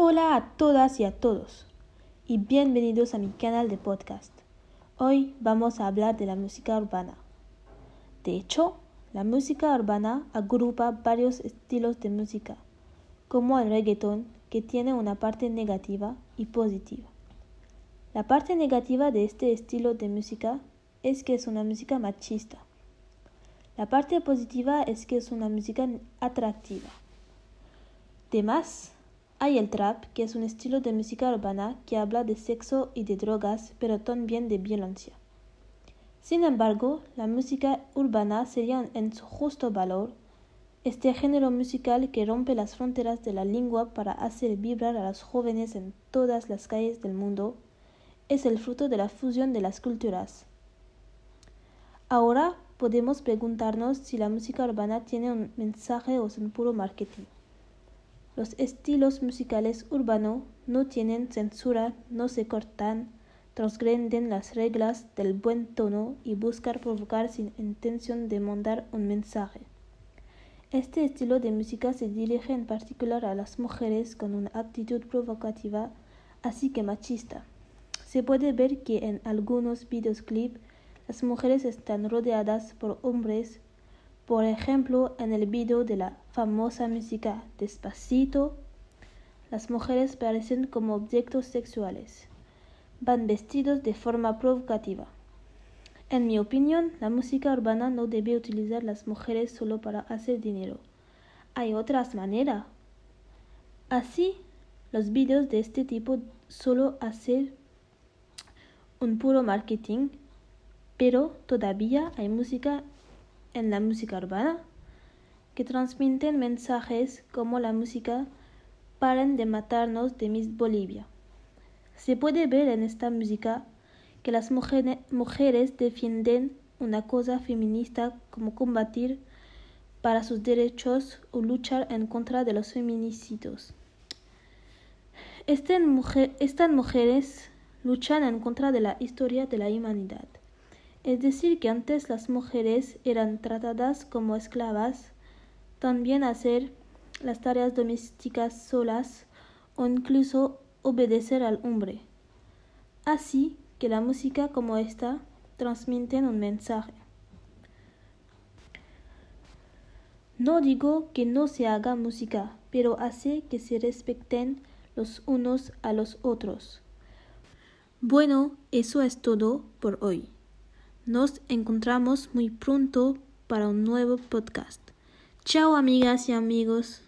Hola a todas y a todos y bienvenidos a mi canal de podcast. Hoy vamos a hablar de la música urbana. De hecho, la música urbana agrupa varios estilos de música, como el reggaeton, que tiene una parte negativa y positiva. La parte negativa de este estilo de música es que es una música machista. La parte positiva es que es una música atractiva. Además, hay el trap, que es un estilo de música urbana que habla de sexo y de drogas, pero también de violencia. Sin embargo, la música urbana sería en su justo valor este género musical que rompe las fronteras de la lengua para hacer vibrar a los jóvenes en todas las calles del mundo, es el fruto de la fusión de las culturas. Ahora podemos preguntarnos si la música urbana tiene un mensaje o es un puro marketing. Los estilos musicales urbanos no tienen censura, no se cortan, transgreden las reglas del buen tono y buscan provocar sin intención de mandar un mensaje. Este estilo de música se dirige en particular a las mujeres con una actitud provocativa, así que machista. Se puede ver que en algunos videoclips las mujeres están rodeadas por hombres por ejemplo, en el video de la famosa música Despacito, las mujeres parecen como objetos sexuales. Van vestidos de forma provocativa. En mi opinión, la música urbana no debe utilizar las mujeres solo para hacer dinero. Hay otras maneras. Así, los videos de este tipo solo hacen un puro marketing, pero todavía hay música en la música urbana, que transmiten mensajes como la música Paren de matarnos de Miss Bolivia. Se puede ver en esta música que las mujeres defienden una cosa feminista como combatir para sus derechos o luchar en contra de los feminicidios. Estas, estas mujeres luchan en contra de la historia de la humanidad. Es decir, que antes las mujeres eran tratadas como esclavas, también hacer las tareas domésticas solas o incluso obedecer al hombre. Así que la música como esta transmiten un mensaje. No digo que no se haga música, pero hace que se respeten los unos a los otros. Bueno, eso es todo por hoy. Nos encontramos muy pronto para un nuevo podcast. Chao amigas y amigos.